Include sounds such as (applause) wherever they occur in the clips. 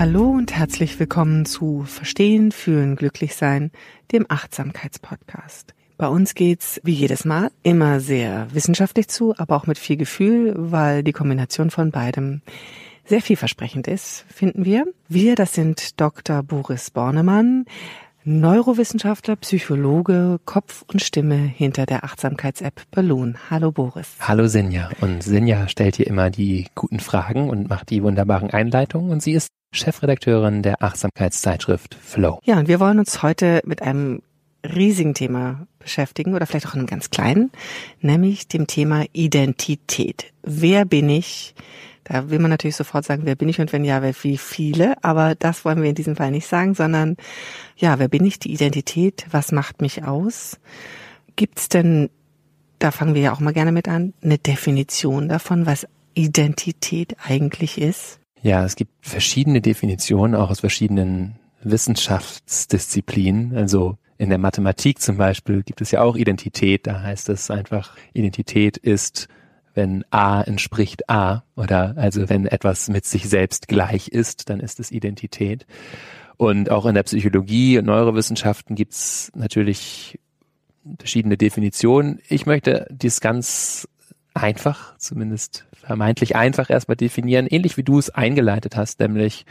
Hallo und herzlich willkommen zu Verstehen, Fühlen, Glücklichsein, dem Achtsamkeitspodcast. Bei uns geht's wie jedes Mal immer sehr wissenschaftlich zu, aber auch mit viel Gefühl, weil die Kombination von beidem sehr vielversprechend ist, finden wir. Wir, das sind Dr. Boris Bornemann, Neurowissenschaftler, Psychologe, Kopf und Stimme hinter der Achtsamkeits-App Balloon. Hallo Boris. Hallo Sinja. Und Sinja stellt hier immer die guten Fragen und macht die wunderbaren Einleitungen und sie ist Chefredakteurin der Achtsamkeitszeitschrift Flow. Ja, und wir wollen uns heute mit einem riesigen Thema beschäftigen oder vielleicht auch einem ganz kleinen, nämlich dem Thema Identität. Wer bin ich? Da will man natürlich sofort sagen, wer bin ich und wenn ja, wer wie viele, aber das wollen wir in diesem Fall nicht sagen, sondern ja, wer bin ich, die Identität, was macht mich aus? Gibt's denn, da fangen wir ja auch mal gerne mit an, eine Definition davon, was Identität eigentlich ist? Ja, es gibt verschiedene Definitionen, auch aus verschiedenen Wissenschaftsdisziplinen. Also in der Mathematik zum Beispiel gibt es ja auch Identität. Da heißt es einfach, Identität ist, wenn A entspricht A oder also wenn etwas mit sich selbst gleich ist, dann ist es Identität. Und auch in der Psychologie und Neurowissenschaften gibt es natürlich verschiedene Definitionen. Ich möchte dies ganz einfach, zumindest vermeintlich einfach erstmal definieren, ähnlich wie du es eingeleitet hast, nämlich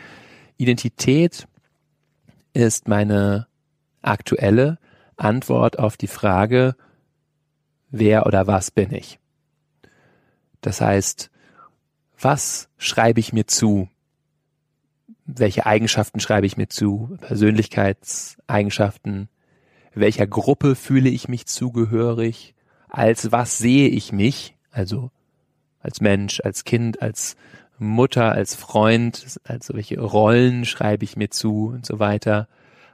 Identität ist meine aktuelle Antwort auf die Frage, wer oder was bin ich? Das heißt, was schreibe ich mir zu? Welche Eigenschaften schreibe ich mir zu? Persönlichkeitseigenschaften? Welcher Gruppe fühle ich mich zugehörig? Als was sehe ich mich? Also als Mensch, als Kind, als Mutter, als Freund, also welche Rollen schreibe ich mir zu und so weiter.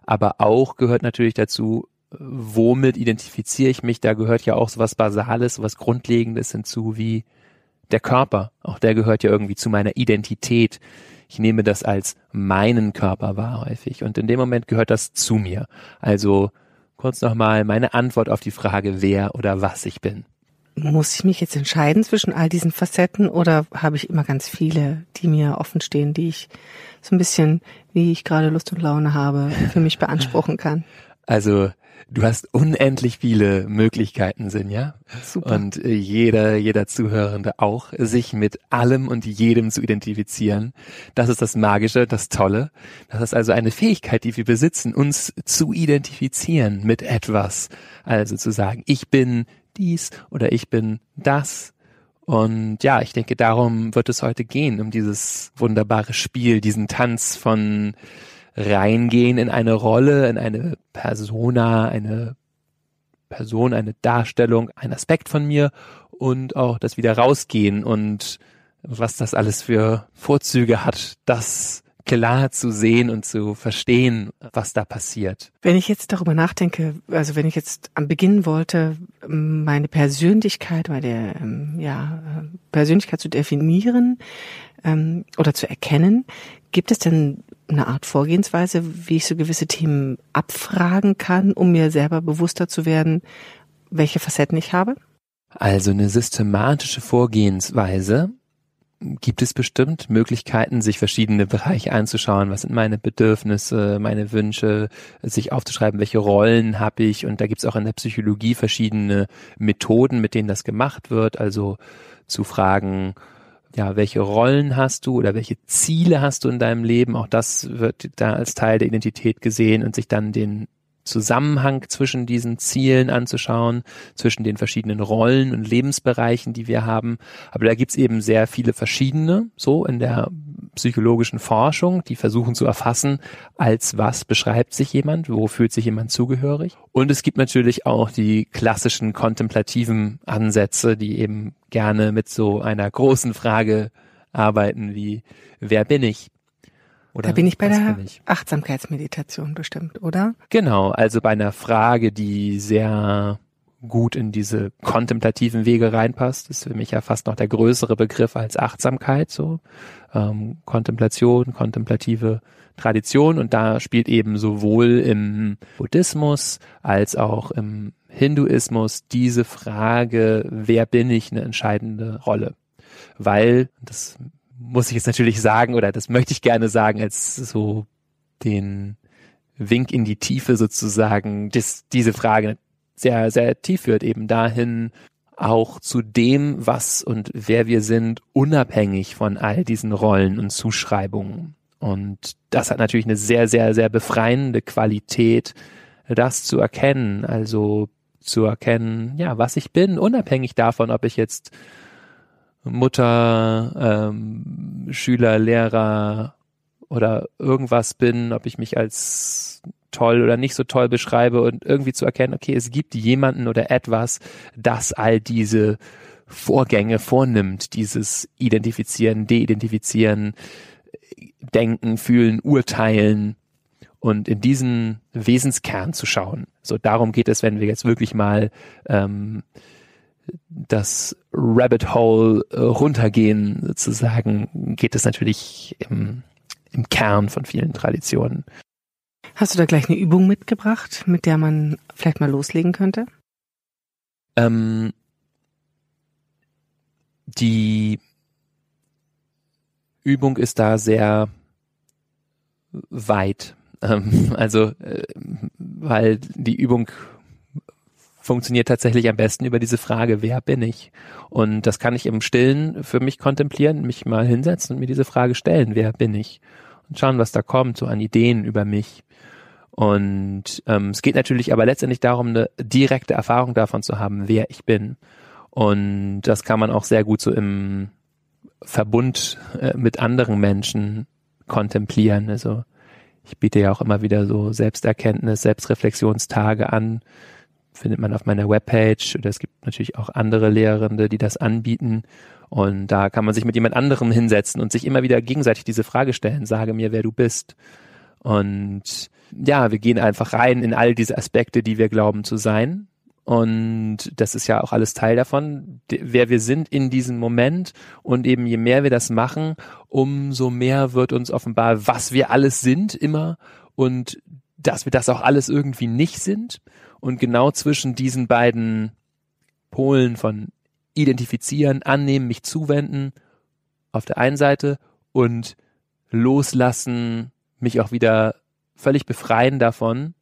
Aber auch gehört natürlich dazu, womit identifiziere ich mich? Da gehört ja auch so was Basales, so was Grundlegendes hinzu wie der Körper. Auch der gehört ja irgendwie zu meiner Identität. Ich nehme das als meinen Körper wahr häufig. Und in dem Moment gehört das zu mir. Also kurz nochmal meine Antwort auf die Frage, wer oder was ich bin muss ich mich jetzt entscheiden zwischen all diesen Facetten oder habe ich immer ganz viele, die mir offen stehen, die ich so ein bisschen, wie ich gerade Lust und Laune habe, für mich beanspruchen kann? Also du hast unendlich viele Möglichkeiten, Sinja. Super. Und äh, jeder, jeder Zuhörende auch, sich mit allem und jedem zu identifizieren. Das ist das Magische, das Tolle. Das ist also eine Fähigkeit, die wir besitzen, uns zu identifizieren mit etwas. Also zu sagen, ich bin dies oder ich bin das. Und ja, ich denke, darum wird es heute gehen, um dieses wunderbare Spiel, diesen Tanz von reingehen in eine Rolle, in eine Persona, eine Person, eine Darstellung, ein Aspekt von mir und auch das wieder rausgehen und was das alles für Vorzüge hat, das klar zu sehen und zu verstehen, was da passiert. Wenn ich jetzt darüber nachdenke, also wenn ich jetzt am Beginn wollte, meine Persönlichkeit, meine ähm, ja, Persönlichkeit zu definieren ähm, oder zu erkennen, gibt es denn eine Art Vorgehensweise, wie ich so gewisse Themen abfragen kann, um mir selber bewusster zu werden, welche Facetten ich habe? Also eine systematische Vorgehensweise gibt es bestimmt Möglichkeiten, sich verschiedene Bereiche anzuschauen. Was sind meine Bedürfnisse, meine Wünsche, sich aufzuschreiben, welche Rollen habe ich. Und da gibt es auch in der Psychologie verschiedene Methoden, mit denen das gemacht wird. Also zu fragen, ja, welche Rollen hast du oder welche Ziele hast du in deinem Leben? Auch das wird da als Teil der Identität gesehen und sich dann den Zusammenhang zwischen diesen Zielen anzuschauen, zwischen den verschiedenen Rollen und Lebensbereichen, die wir haben. Aber da gibt's eben sehr viele verschiedene, so in der psychologischen Forschung, die versuchen zu erfassen, als was beschreibt sich jemand, wo fühlt sich jemand zugehörig. Und es gibt natürlich auch die klassischen kontemplativen Ansätze, die eben gerne mit so einer großen Frage arbeiten wie, wer bin ich? Oder da bin ich bei der ich? Achtsamkeitsmeditation bestimmt, oder? Genau, also bei einer Frage, die sehr gut in diese kontemplativen Wege reinpasst, ist für mich ja fast noch der größere Begriff als Achtsamkeit, so ähm, Kontemplation, kontemplative Tradition und da spielt eben sowohl im Buddhismus als auch im Hinduismus diese Frage, wer bin ich, eine entscheidende Rolle. Weil, das muss ich jetzt natürlich sagen, oder das möchte ich gerne sagen, als so den Wink in die Tiefe sozusagen, dass diese Frage sehr, sehr tief führt, eben dahin, auch zu dem, was und wer wir sind, unabhängig von all diesen Rollen und Zuschreibungen. Und das hat natürlich eine sehr, sehr, sehr befreiende Qualität, das zu erkennen. Also zu erkennen, ja, was ich bin, unabhängig davon, ob ich jetzt Mutter, ähm, Schüler, Lehrer oder irgendwas bin, ob ich mich als toll oder nicht so toll beschreibe und irgendwie zu erkennen, okay, es gibt jemanden oder etwas, das all diese Vorgänge vornimmt, dieses Identifizieren, Deidentifizieren, Denken, Fühlen, Urteilen und in diesen Wesenskern zu schauen. So darum geht es, wenn wir jetzt wirklich mal ähm, das Rabbit Hole äh, runtergehen, sozusagen, geht es natürlich im, im Kern von vielen Traditionen. Hast du da gleich eine Übung mitgebracht, mit der man vielleicht mal loslegen könnte? Ähm, die Übung ist da sehr weit. Ähm, also, äh, weil die Übung funktioniert tatsächlich am besten über diese Frage, wer bin ich? Und das kann ich im Stillen für mich kontemplieren, mich mal hinsetzen und mir diese Frage stellen, wer bin ich? Und schauen, was da kommt, so an Ideen über mich. Und ähm, es geht natürlich aber letztendlich darum, eine direkte Erfahrung davon zu haben, wer ich bin. Und das kann man auch sehr gut so im Verbund äh, mit anderen Menschen kontemplieren. Also ich biete ja auch immer wieder so Selbsterkenntnis, Selbstreflexionstage an, findet man auf meiner Webpage oder es gibt natürlich auch andere Lehrende, die das anbieten. Und da kann man sich mit jemand anderem hinsetzen und sich immer wieder gegenseitig diese Frage stellen, sage mir, wer du bist. Und ja, wir gehen einfach rein in all diese Aspekte, die wir glauben zu sein. Und das ist ja auch alles Teil davon, wer wir sind in diesem Moment. Und eben je mehr wir das machen, umso mehr wird uns offenbar, was wir alles sind immer und dass wir das auch alles irgendwie nicht sind. Und genau zwischen diesen beiden Polen von identifizieren, annehmen, mich zuwenden auf der einen Seite und loslassen, mich auch wieder völlig befreien davon,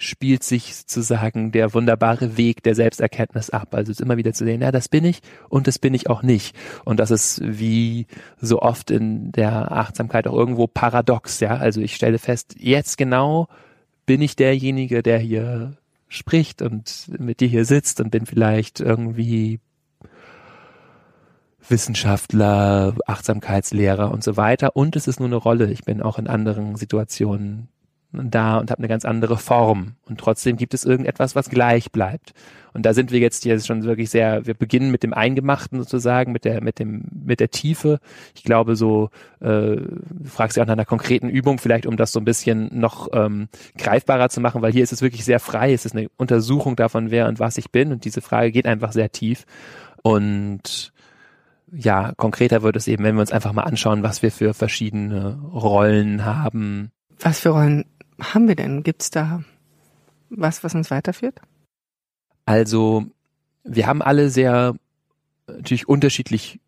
spielt sich sozusagen der wunderbare Weg der Selbsterkenntnis ab. Also es ist immer wieder zu sehen, ja, das bin ich und das bin ich auch nicht. Und das ist wie so oft in der Achtsamkeit auch irgendwo paradox, ja. Also ich stelle fest, jetzt genau bin ich derjenige, der hier spricht und mit dir hier sitzt und bin vielleicht irgendwie Wissenschaftler, Achtsamkeitslehrer und so weiter. Und es ist nur eine Rolle. Ich bin auch in anderen Situationen da und habe eine ganz andere Form. Und trotzdem gibt es irgendetwas, was gleich bleibt. Und da sind wir jetzt hier schon wirklich sehr, wir beginnen mit dem Eingemachten sozusagen, mit der, mit dem, mit der Tiefe. Ich glaube so, äh, du fragst ja auch nach einer konkreten Übung, vielleicht um das so ein bisschen noch ähm, greifbarer zu machen, weil hier ist es wirklich sehr frei. Es ist eine Untersuchung davon, wer und was ich bin. Und diese Frage geht einfach sehr tief. Und ja, konkreter wird es eben, wenn wir uns einfach mal anschauen, was wir für verschiedene Rollen haben. Was für Rollen haben wir denn? Gibt's da was, was uns weiterführt? Also, wir haben alle sehr natürlich unterschiedlich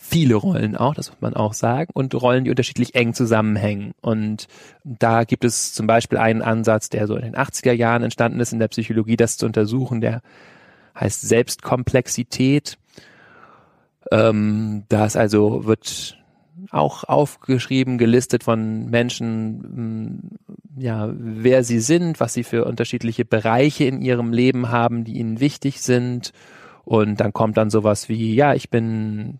viele Rollen auch, das muss man auch sagen, und Rollen, die unterschiedlich eng zusammenhängen. Und da gibt es zum Beispiel einen Ansatz, der so in den 80er Jahren entstanden ist in der Psychologie, das zu untersuchen, der heißt Selbstkomplexität. Ähm, da ist also, wird auch aufgeschrieben, gelistet von Menschen, mm, ja, wer sie sind, was sie für unterschiedliche Bereiche in ihrem Leben haben, die ihnen wichtig sind. Und dann kommt dann sowas wie, ja, ich bin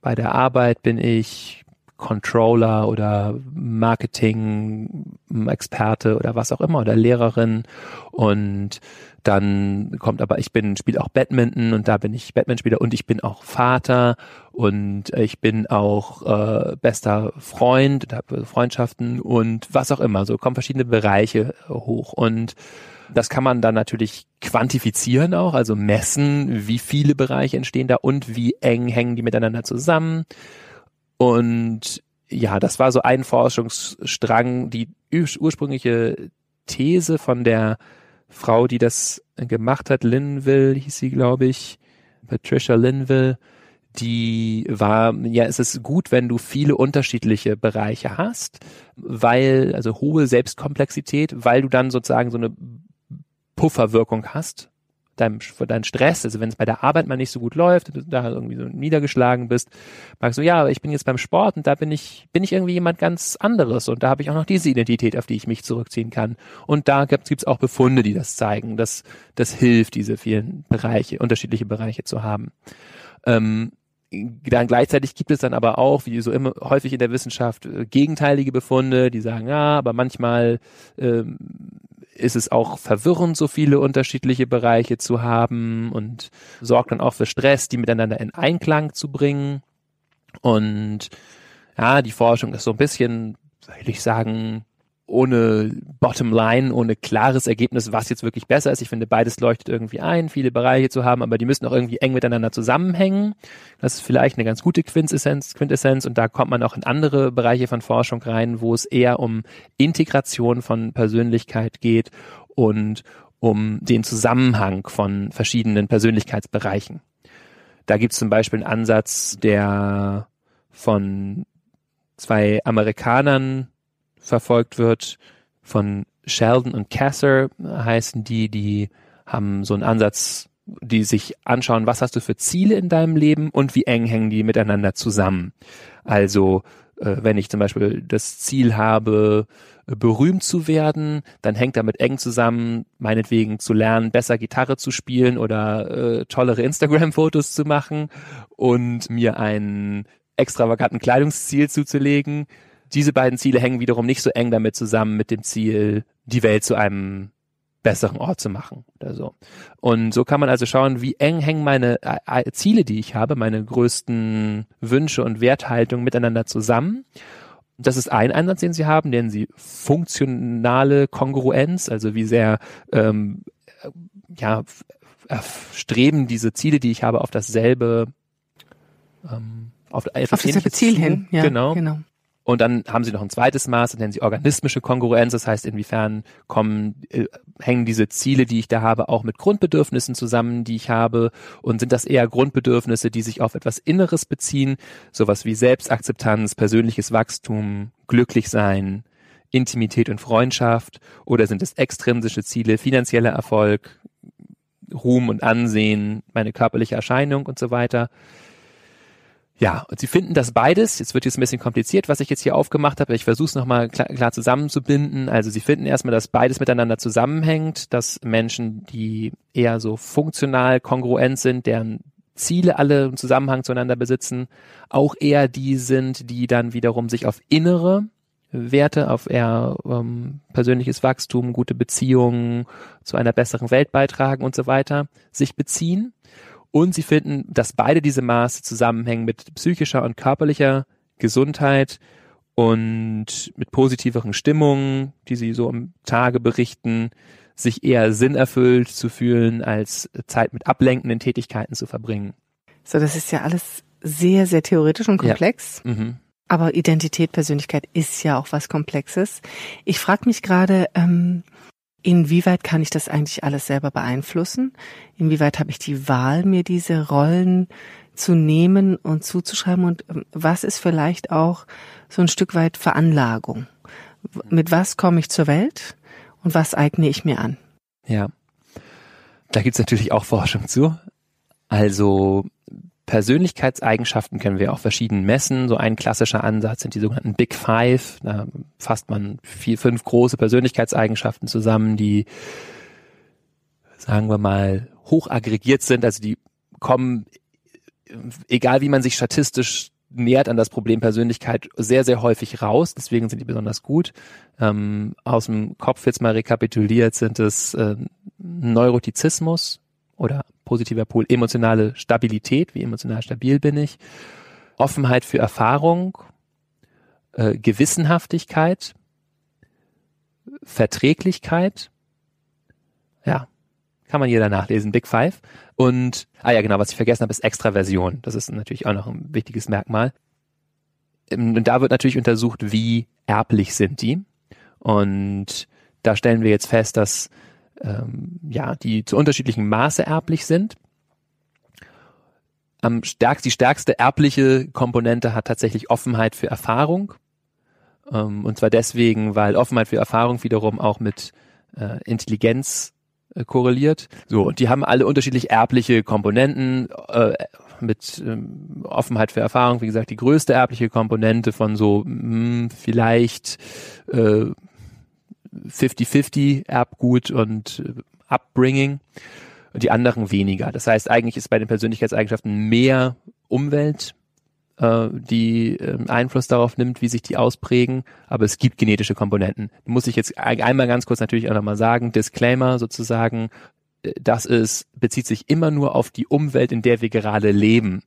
bei der Arbeit bin ich Controller oder Marketing-Experte oder was auch immer oder Lehrerin und dann kommt aber, ich bin, spiele auch Badminton und da bin ich Badmintonspieler und ich bin auch Vater und ich bin auch äh, bester Freund und habe Freundschaften und was auch immer. So kommen verschiedene Bereiche hoch und das kann man dann natürlich quantifizieren auch, also messen, wie viele Bereiche entstehen da und wie eng hängen die miteinander zusammen. Und ja, das war so ein Forschungsstrang. Die ursprüngliche These von der Frau, die das gemacht hat, Linville hieß sie, glaube ich, Patricia Linville, die war, ja, es ist gut, wenn du viele unterschiedliche Bereiche hast, weil, also hohe Selbstkomplexität, weil du dann sozusagen so eine Pufferwirkung hast, deinem, für deinen Stress, also wenn es bei der Arbeit mal nicht so gut läuft, du da irgendwie so niedergeschlagen bist, magst du, ja, aber ich bin jetzt beim Sport und da bin ich, bin ich irgendwie jemand ganz anderes und da habe ich auch noch diese Identität, auf die ich mich zurückziehen kann. Und da gibt es auch Befunde, die das zeigen, dass das hilft, diese vielen Bereiche, unterschiedliche Bereiche zu haben. Ähm, dann gleichzeitig gibt es dann aber auch, wie so immer häufig in der Wissenschaft, äh, gegenteilige Befunde, die sagen, ja, aber manchmal ähm, ist es auch verwirrend, so viele unterschiedliche Bereiche zu haben und sorgt dann auch für Stress, die miteinander in Einklang zu bringen. Und ja, die Forschung ist so ein bisschen, würde ich sagen, ohne Bottomline, ohne klares Ergebnis, was jetzt wirklich besser ist. Ich finde, beides leuchtet irgendwie ein, viele Bereiche zu haben, aber die müssen auch irgendwie eng miteinander zusammenhängen. Das ist vielleicht eine ganz gute Quintessenz, Quintessenz und da kommt man auch in andere Bereiche von Forschung rein, wo es eher um Integration von Persönlichkeit geht und um den Zusammenhang von verschiedenen Persönlichkeitsbereichen. Da gibt es zum Beispiel einen Ansatz, der von zwei Amerikanern verfolgt wird. Von Sheldon und Kasser heißen die, die haben so einen Ansatz, die sich anschauen, was hast du für Ziele in deinem Leben und wie eng hängen die miteinander zusammen. Also äh, wenn ich zum Beispiel das Ziel habe, berühmt zu werden, dann hängt damit eng zusammen, meinetwegen zu lernen, besser Gitarre zu spielen oder äh, tollere Instagram-Fotos zu machen und mir einen extravaganten Kleidungsziel zuzulegen diese beiden Ziele hängen wiederum nicht so eng damit zusammen mit dem Ziel, die Welt zu einem besseren Ort zu machen oder so. Und so kann man also schauen, wie eng hängen meine äh, äh, Ziele, die ich habe, meine größten Wünsche und Werthaltungen miteinander zusammen. Das ist ein Einsatz, den sie haben, nennen sie funktionale Kongruenz, also wie sehr ähm, ja, streben diese Ziele, die ich habe, auf dasselbe ähm, auf, auf dasselbe Ziel hin. Ja, genau. genau. Und dann haben sie noch ein zweites Maß, das nennen sie organismische Kongruenz. Das heißt, inwiefern kommen, äh, hängen diese Ziele, die ich da habe, auch mit Grundbedürfnissen zusammen, die ich habe? Und sind das eher Grundbedürfnisse, die sich auf etwas Inneres beziehen? Sowas wie Selbstakzeptanz, persönliches Wachstum, glücklich sein, Intimität und Freundschaft? Oder sind es extrinsische Ziele, finanzieller Erfolg, Ruhm und Ansehen, meine körperliche Erscheinung und so weiter? Ja, und sie finden das beides, jetzt wird jetzt ein bisschen kompliziert, was ich jetzt hier aufgemacht habe, ich versuche es nochmal klar, klar zusammenzubinden. Also sie finden erstmal, dass beides miteinander zusammenhängt, dass Menschen, die eher so funktional kongruent sind, deren Ziele alle im Zusammenhang zueinander besitzen, auch eher die sind, die dann wiederum sich auf innere Werte, auf eher ähm, persönliches Wachstum, gute Beziehungen, zu einer besseren Welt beitragen und so weiter, sich beziehen. Und sie finden, dass beide diese Maße zusammenhängen mit psychischer und körperlicher Gesundheit und mit positiveren Stimmungen, die sie so am Tage berichten, sich eher sinnerfüllt zu fühlen, als Zeit mit ablenkenden Tätigkeiten zu verbringen. So, das ist ja alles sehr, sehr theoretisch und komplex. Ja. Mhm. Aber Identität, Persönlichkeit ist ja auch was Komplexes. Ich frage mich gerade, ähm, Inwieweit kann ich das eigentlich alles selber beeinflussen? Inwieweit habe ich die Wahl, mir diese Rollen zu nehmen und zuzuschreiben? Und ähm, was ist vielleicht auch so ein Stück weit Veranlagung? Mit was komme ich zur Welt und was eigne ich mir an? Ja, da gibt's natürlich auch Forschung zu. Also Persönlichkeitseigenschaften können wir auch verschieden messen. So ein klassischer Ansatz sind die sogenannten Big Five. Da fasst man vier, fünf große Persönlichkeitseigenschaften zusammen, die, sagen wir mal, hoch aggregiert sind. Also die kommen, egal wie man sich statistisch nähert an das Problem Persönlichkeit sehr, sehr häufig raus. Deswegen sind die besonders gut. Ähm, aus dem Kopf jetzt mal rekapituliert sind es äh, Neurotizismus oder positiver Pol emotionale Stabilität, wie emotional stabil bin ich, Offenheit für Erfahrung, äh, Gewissenhaftigkeit, Verträglichkeit, ja, kann man jeder nachlesen, Big Five. Und, ah ja, genau, was ich vergessen habe, ist Extraversion. Das ist natürlich auch noch ein wichtiges Merkmal. Ähm, und da wird natürlich untersucht, wie erblich sind die. Und da stellen wir jetzt fest, dass ähm, ja, die zu unterschiedlichen Maße erblich sind. Am stärksten, die stärkste erbliche Komponente hat tatsächlich Offenheit für Erfahrung. Ähm, und zwar deswegen, weil Offenheit für Erfahrung wiederum auch mit äh, Intelligenz äh, korreliert. So, und die haben alle unterschiedlich erbliche Komponenten äh, mit ähm, Offenheit für Erfahrung, wie gesagt, die größte erbliche Komponente von so mh, hm, vielleicht äh, 50-50 Erbgut und äh, Upbringing und die anderen weniger. Das heißt, eigentlich ist bei den Persönlichkeitseigenschaften mehr Umwelt äh, die äh, Einfluss darauf nimmt, wie sich die ausprägen, aber es gibt genetische Komponenten. Muss ich jetzt einmal ganz kurz natürlich auch nochmal sagen, Disclaimer sozusagen, äh, das ist, bezieht sich immer nur auf die Umwelt, in der wir gerade leben.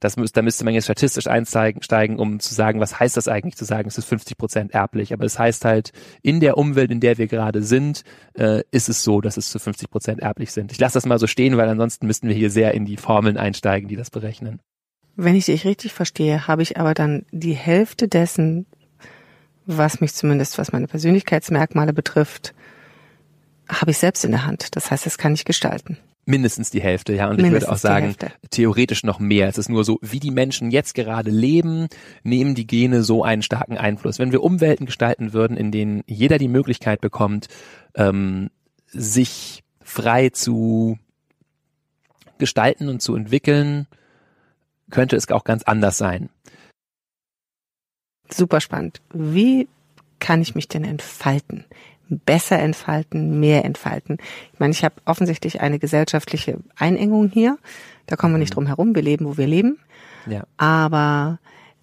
Das müsste, da müsste man jetzt statistisch einsteigen, um zu sagen, was heißt das eigentlich, zu sagen, es ist 50 Prozent erblich. Aber es heißt halt, in der Umwelt, in der wir gerade sind, äh, ist es so, dass es zu 50 Prozent erblich sind. Ich lasse das mal so stehen, weil ansonsten müssten wir hier sehr in die Formeln einsteigen, die das berechnen. Wenn ich dich richtig verstehe, habe ich aber dann die Hälfte dessen, was mich zumindest, was meine Persönlichkeitsmerkmale betrifft, habe ich selbst in der Hand. Das heißt, das kann ich gestalten. Mindestens die Hälfte, ja. Und Mindestens ich würde auch sagen, theoretisch noch mehr. Es ist nur so, wie die Menschen jetzt gerade leben, nehmen die Gene so einen starken Einfluss. Wenn wir Umwelten gestalten würden, in denen jeder die Möglichkeit bekommt, ähm, sich frei zu gestalten und zu entwickeln, könnte es auch ganz anders sein. Super spannend. Wie kann ich mich denn entfalten? Besser entfalten, mehr entfalten. Ich meine, ich habe offensichtlich eine gesellschaftliche Einengung hier. Da kommen wir nicht mhm. drum herum. Wir leben, wo wir leben. Ja. Aber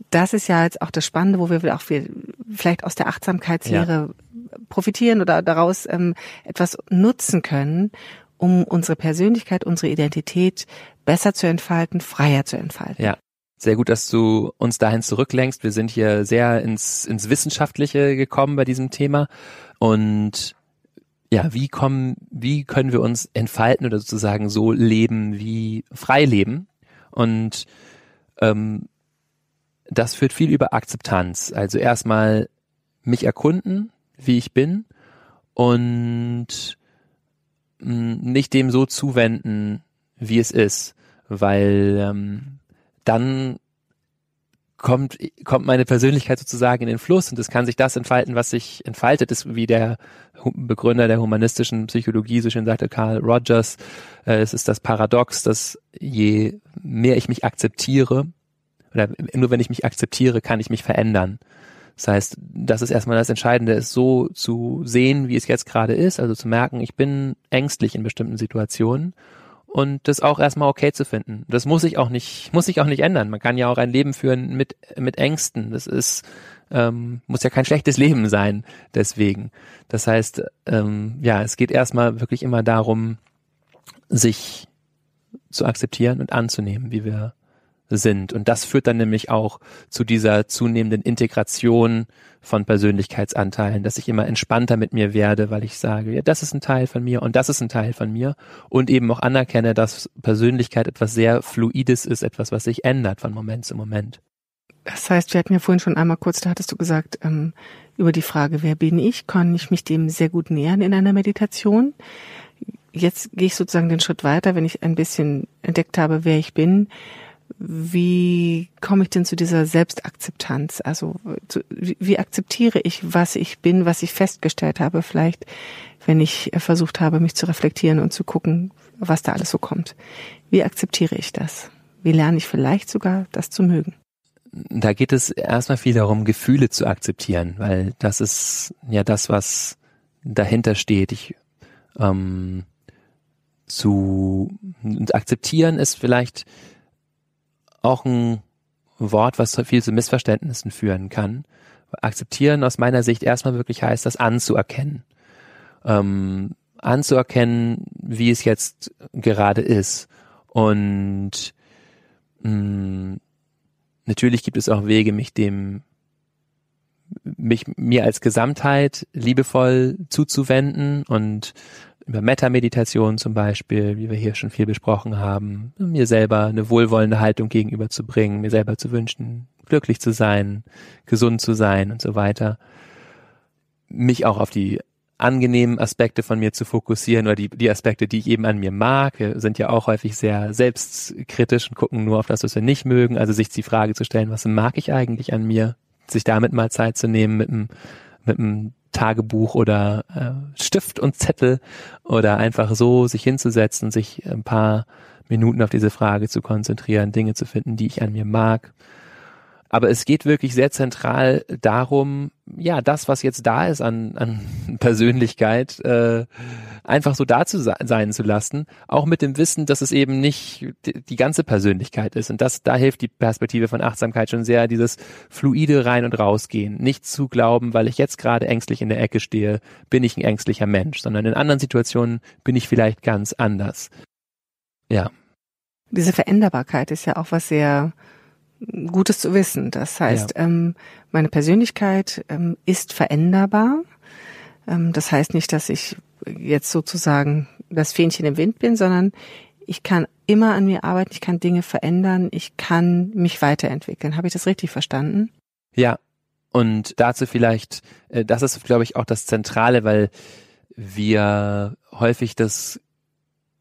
das ist ja jetzt auch das Spannende, wo wir auch vielleicht aus der Achtsamkeitslehre ja. profitieren oder daraus ähm, etwas nutzen können, um unsere Persönlichkeit, unsere Identität besser zu entfalten, freier zu entfalten. Ja. Sehr gut, dass du uns dahin zurücklenkst. Wir sind hier sehr ins, ins Wissenschaftliche gekommen bei diesem Thema. Und ja, wie kommen, wie können wir uns entfalten oder sozusagen so leben wie frei leben? Und ähm, das führt viel über Akzeptanz. Also erstmal mich erkunden, wie ich bin und nicht dem so zuwenden, wie es ist, weil ähm, dann kommt, kommt meine Persönlichkeit sozusagen in den Fluss und es kann sich das entfalten, was sich entfaltet ist, wie der Begründer der humanistischen Psychologie so schön sagte, Carl Rogers, äh, es ist das Paradox, dass je mehr ich mich akzeptiere, oder nur wenn ich mich akzeptiere, kann ich mich verändern. Das heißt, das ist erstmal das Entscheidende, es so zu sehen, wie es jetzt gerade ist, also zu merken, ich bin ängstlich in bestimmten Situationen und das auch erstmal okay zu finden. Das muss sich auch nicht, muss sich auch nicht ändern. Man kann ja auch ein Leben führen mit, mit Ängsten. Das ist, ähm, muss ja kein schlechtes Leben sein, deswegen. Das heißt, ähm, ja, es geht erstmal wirklich immer darum, sich zu akzeptieren und anzunehmen, wie wir sind. Und das führt dann nämlich auch zu dieser zunehmenden Integration von Persönlichkeitsanteilen, dass ich immer entspannter mit mir werde, weil ich sage, ja, das ist ein Teil von mir und das ist ein Teil von mir und eben auch anerkenne, dass Persönlichkeit etwas sehr Fluides ist, etwas, was sich ändert von Moment zu Moment. Das heißt, wir hatten ja vorhin schon einmal kurz, da hattest du gesagt, ähm, über die Frage, wer bin ich, kann ich mich dem sehr gut nähern in einer Meditation. Jetzt gehe ich sozusagen den Schritt weiter, wenn ich ein bisschen entdeckt habe, wer ich bin wie komme ich denn zu dieser Selbstakzeptanz? Also wie akzeptiere ich, was ich bin, was ich festgestellt habe, vielleicht, wenn ich versucht habe, mich zu reflektieren und zu gucken, was da alles so kommt. Wie akzeptiere ich das? Wie lerne ich vielleicht sogar das zu mögen? Da geht es erstmal viel darum, Gefühle zu akzeptieren, weil das ist ja das, was dahinter steht. Ich ähm, zu akzeptieren ist vielleicht auch ein Wort, was viel zu Missverständnissen führen kann. Akzeptieren aus meiner Sicht erstmal wirklich heißt, das anzuerkennen. Ähm, anzuerkennen, wie es jetzt gerade ist. Und mh, mm, natürlich gibt es auch Wege, mich dem mich mir als Gesamtheit liebevoll zuzuwenden und über Meta-Meditation zum Beispiel, wie wir hier schon viel besprochen haben, mir selber eine wohlwollende Haltung gegenüberzubringen, mir selber zu wünschen, glücklich zu sein, gesund zu sein und so weiter. Mich auch auf die angenehmen Aspekte von mir zu fokussieren oder die, die Aspekte, die ich eben an mir mag. Wir sind ja auch häufig sehr selbstkritisch und gucken nur auf das, was wir nicht mögen. Also sich die Frage zu stellen, was mag ich eigentlich an mir? Sich damit mal Zeit zu nehmen mit einem, mit einem Tagebuch oder äh, Stift und Zettel oder einfach so sich hinzusetzen, sich ein paar Minuten auf diese Frage zu konzentrieren, Dinge zu finden, die ich an mir mag. Aber es geht wirklich sehr zentral darum, ja, das, was jetzt da ist an, an (laughs) Persönlichkeit, äh, einfach so da zu sein zu lassen, auch mit dem Wissen, dass es eben nicht die, ganze Persönlichkeit ist. Und das, da hilft die Perspektive von Achtsamkeit schon sehr, dieses fluide rein und rausgehen. Nicht zu glauben, weil ich jetzt gerade ängstlich in der Ecke stehe, bin ich ein ängstlicher Mensch, sondern in anderen Situationen bin ich vielleicht ganz anders. Ja. Diese Veränderbarkeit ist ja auch was sehr Gutes zu wissen. Das heißt, ja. ähm, meine Persönlichkeit ähm, ist veränderbar. Ähm, das heißt nicht, dass ich jetzt sozusagen das Fähnchen im Wind bin, sondern ich kann immer an mir arbeiten, ich kann Dinge verändern, ich kann mich weiterentwickeln. Habe ich das richtig verstanden? Ja, und dazu vielleicht, äh, das ist, glaube ich, auch das Zentrale, weil wir häufig das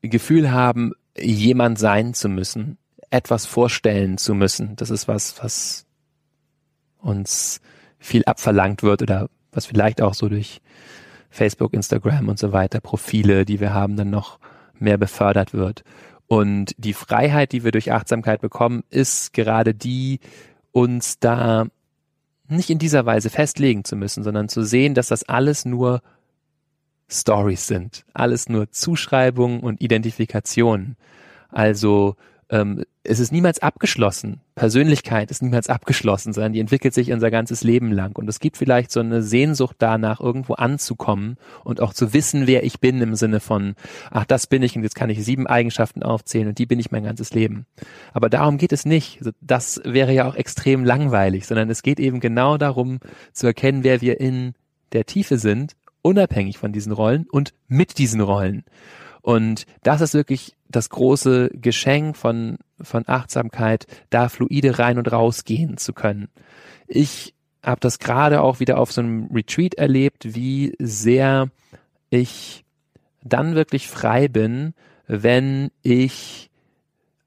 Gefühl haben, jemand sein zu müssen, etwas vorstellen zu müssen. Das ist was, was uns viel abverlangt wird oder was vielleicht auch so durch Facebook, Instagram und so weiter, Profile, die wir haben, dann noch mehr befördert wird. Und die Freiheit, die wir durch Achtsamkeit bekommen, ist gerade die, uns da nicht in dieser Weise festlegen zu müssen, sondern zu sehen, dass das alles nur Stories sind, alles nur Zuschreibungen und Identifikationen. Also ähm, es ist niemals abgeschlossen. Persönlichkeit ist niemals abgeschlossen, sondern die entwickelt sich unser ganzes Leben lang. Und es gibt vielleicht so eine Sehnsucht danach, irgendwo anzukommen und auch zu wissen, wer ich bin im Sinne von, ach, das bin ich und jetzt kann ich sieben Eigenschaften aufzählen und die bin ich mein ganzes Leben. Aber darum geht es nicht. Also das wäre ja auch extrem langweilig, sondern es geht eben genau darum zu erkennen, wer wir in der Tiefe sind, unabhängig von diesen Rollen und mit diesen Rollen. Und das ist wirklich das große Geschenk von, von Achtsamkeit, da fluide rein und raus gehen zu können. Ich habe das gerade auch wieder auf so einem Retreat erlebt, wie sehr ich dann wirklich frei bin, wenn ich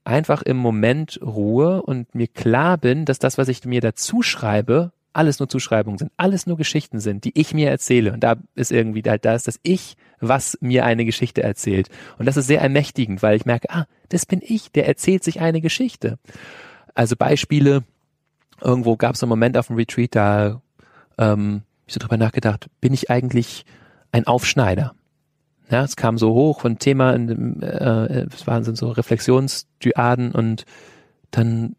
einfach im Moment ruhe und mir klar bin, dass das, was ich mir dazu schreibe, alles nur Zuschreibungen sind, alles nur Geschichten sind, die ich mir erzähle. Und da ist irgendwie halt, da ist das Ich, was mir eine Geschichte erzählt. Und das ist sehr ermächtigend, weil ich merke, ah, das bin ich, der erzählt sich eine Geschichte. Also Beispiele, irgendwo gab es einen Moment auf dem Retreat, da ähm, ich so drüber nachgedacht, bin ich eigentlich ein Aufschneider? Ja, es kam so hoch von Thema, in, äh, es waren so Reflexionsdyaden und dann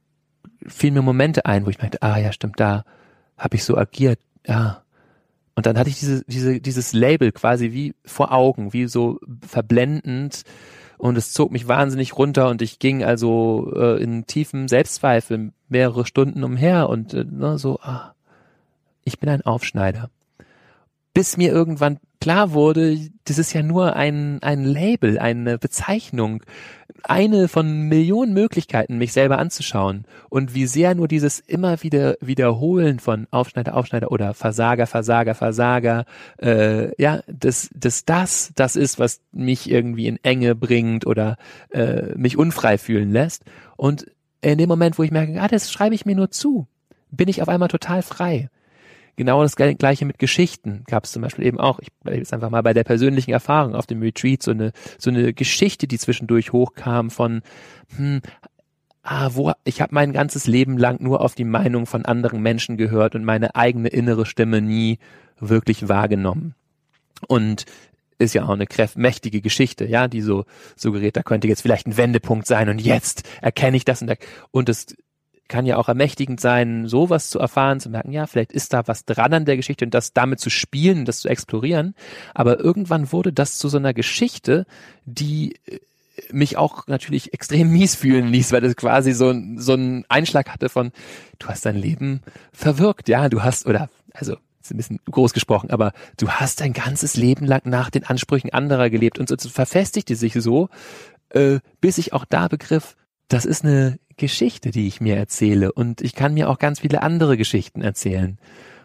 fielen mir Momente ein, wo ich merkte, ah ja, stimmt, da habe ich so agiert, ja. Und dann hatte ich diese, diese, dieses Label quasi wie vor Augen, wie so verblendend. Und es zog mich wahnsinnig runter und ich ging also äh, in tiefen Selbstzweifel mehrere Stunden umher und äh, ne, so, ah, ich bin ein Aufschneider. Bis mir irgendwann klar wurde, das ist ja nur ein, ein Label, eine Bezeichnung eine von Millionen Möglichkeiten, mich selber anzuschauen und wie sehr nur dieses immer wieder Wiederholen von Aufschneider, Aufschneider oder Versager, Versager, Versager, äh, ja, dass das, das das ist, was mich irgendwie in Enge bringt oder äh, mich unfrei fühlen lässt. Und in dem Moment, wo ich merke, ah, das schreibe ich mir nur zu, bin ich auf einmal total frei. Genau das gleiche mit Geschichten gab es zum Beispiel eben auch. Ich bleibe jetzt einfach mal bei der persönlichen Erfahrung auf dem Retreat, so eine, so eine Geschichte, die zwischendurch hochkam von, hm, ah, wo ich habe mein ganzes Leben lang nur auf die Meinung von anderen Menschen gehört und meine eigene innere Stimme nie wirklich wahrgenommen. Und ist ja auch eine mächtige Geschichte, ja, die so suggeriert, da könnte jetzt vielleicht ein Wendepunkt sein und jetzt erkenne ich das und, und es kann ja auch ermächtigend sein, sowas zu erfahren, zu merken, ja, vielleicht ist da was dran an der Geschichte und das damit zu spielen, das zu explorieren. Aber irgendwann wurde das zu so einer Geschichte, die äh, mich auch natürlich extrem mies fühlen ließ, weil das quasi so, so einen Einschlag hatte von, du hast dein Leben verwirkt, ja, du hast, oder, also, ist ein bisschen groß gesprochen, aber du hast dein ganzes Leben lang nach den Ansprüchen anderer gelebt und so verfestigte sich so, äh, bis ich auch da begriff, das ist eine Geschichte, die ich mir erzähle und ich kann mir auch ganz viele andere Geschichten erzählen.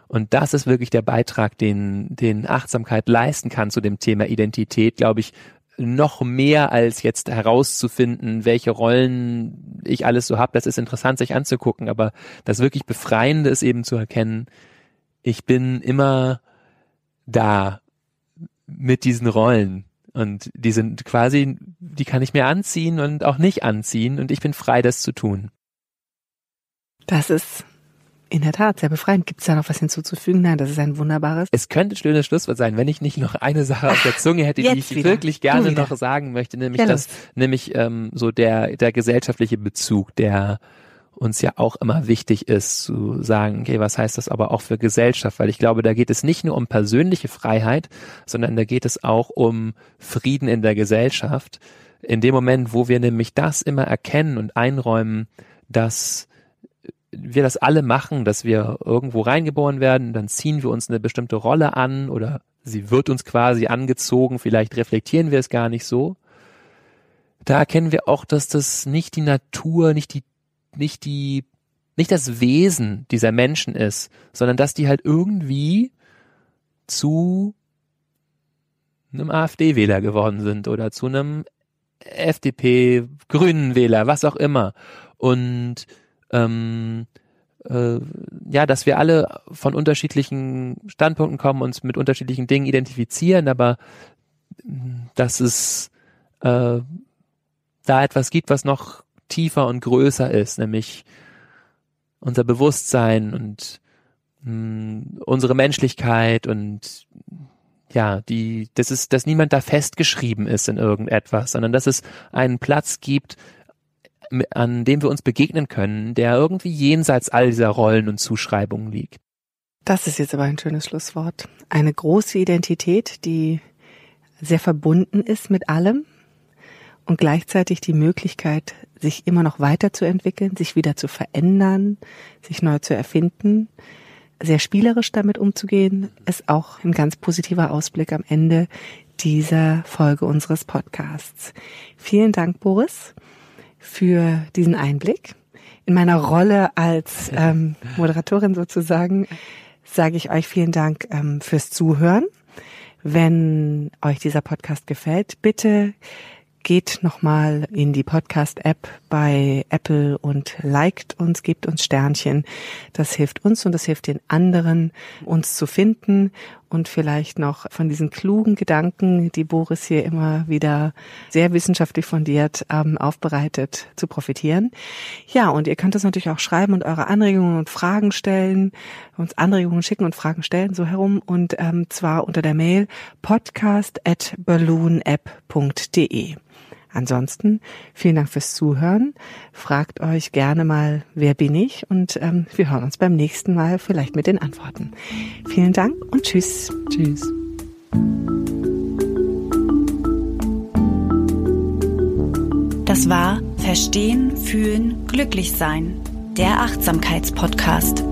Und das ist wirklich der Beitrag, den, den Achtsamkeit leisten kann zu dem Thema Identität, glaube ich, noch mehr als jetzt herauszufinden, welche Rollen ich alles so habe. Das ist interessant, sich anzugucken, aber das wirklich Befreiende ist eben zu erkennen, ich bin immer da mit diesen Rollen und die sind quasi, die kann ich mir anziehen und auch nicht anziehen und ich bin frei, das zu tun. Das ist in der Tat sehr befreiend. Gibt es da noch was hinzuzufügen? Nein, das ist ein wunderbares. Es könnte ein schönes Schlusswort sein, wenn ich nicht noch eine Sache auf der Zunge hätte, (laughs) die ich wieder. wirklich gerne noch sagen möchte, nämlich ja, das, nämlich ähm, so der der gesellschaftliche Bezug, der uns ja auch immer wichtig ist zu sagen, okay, was heißt das aber auch für Gesellschaft? Weil ich glaube, da geht es nicht nur um persönliche Freiheit, sondern da geht es auch um Frieden in der Gesellschaft. In dem Moment, wo wir nämlich das immer erkennen und einräumen, dass wir das alle machen, dass wir irgendwo reingeboren werden, dann ziehen wir uns eine bestimmte Rolle an oder sie wird uns quasi angezogen, vielleicht reflektieren wir es gar nicht so. Da erkennen wir auch, dass das nicht die Natur, nicht die nicht die, nicht das Wesen dieser Menschen ist, sondern dass die halt irgendwie zu einem AfD-Wähler geworden sind oder zu einem FDP, Grünen Wähler, was auch immer. Und ähm, äh, ja, dass wir alle von unterschiedlichen Standpunkten kommen, uns mit unterschiedlichen Dingen identifizieren, aber dass es äh, da etwas gibt, was noch tiefer und größer ist, nämlich unser Bewusstsein und mh, hm, unsere Menschlichkeit und ja, die, das ist, dass niemand da festgeschrieben ist in irgendetwas, sondern dass es einen Platz gibt, an dem wir uns begegnen können, der irgendwie jenseits all dieser Rollen und Zuschreibungen liegt. Das ist jetzt aber ein schönes Schlusswort. Eine große Identität, die sehr verbunden ist mit allem und gleichzeitig die Möglichkeit, sich immer noch weiterzuentwickeln, sich wieder zu verändern, sich neu zu erfinden, sehr spielerisch damit umzugehen, ist auch ein ganz positiver Ausblick am Ende dieser Folge unseres Podcasts. Vielen Dank, Boris, für diesen Einblick. In meiner Rolle als ähm, Moderatorin sozusagen sage ich euch vielen Dank ähm, fürs Zuhören. Wenn euch dieser Podcast gefällt, bitte geht nochmal in die Podcast-App bei Apple und liked uns, gebt uns Sternchen. Das hilft uns und das hilft den anderen, uns zu finden und vielleicht noch von diesen klugen Gedanken, die Boris hier immer wieder sehr wissenschaftlich fundiert ähm, aufbereitet, zu profitieren. Ja, und ihr könnt das natürlich auch schreiben und eure Anregungen und Fragen stellen, uns Anregungen schicken und Fragen stellen, so herum, und ähm, zwar unter der Mail podcast at balloonapp.de. Ansonsten vielen Dank fürs Zuhören. Fragt euch gerne mal, wer bin ich? Und ähm, wir hören uns beim nächsten Mal vielleicht mit den Antworten. Vielen Dank und tschüss. Tschüss. Das war Verstehen, Fühlen, Glücklich Sein, der Achtsamkeitspodcast.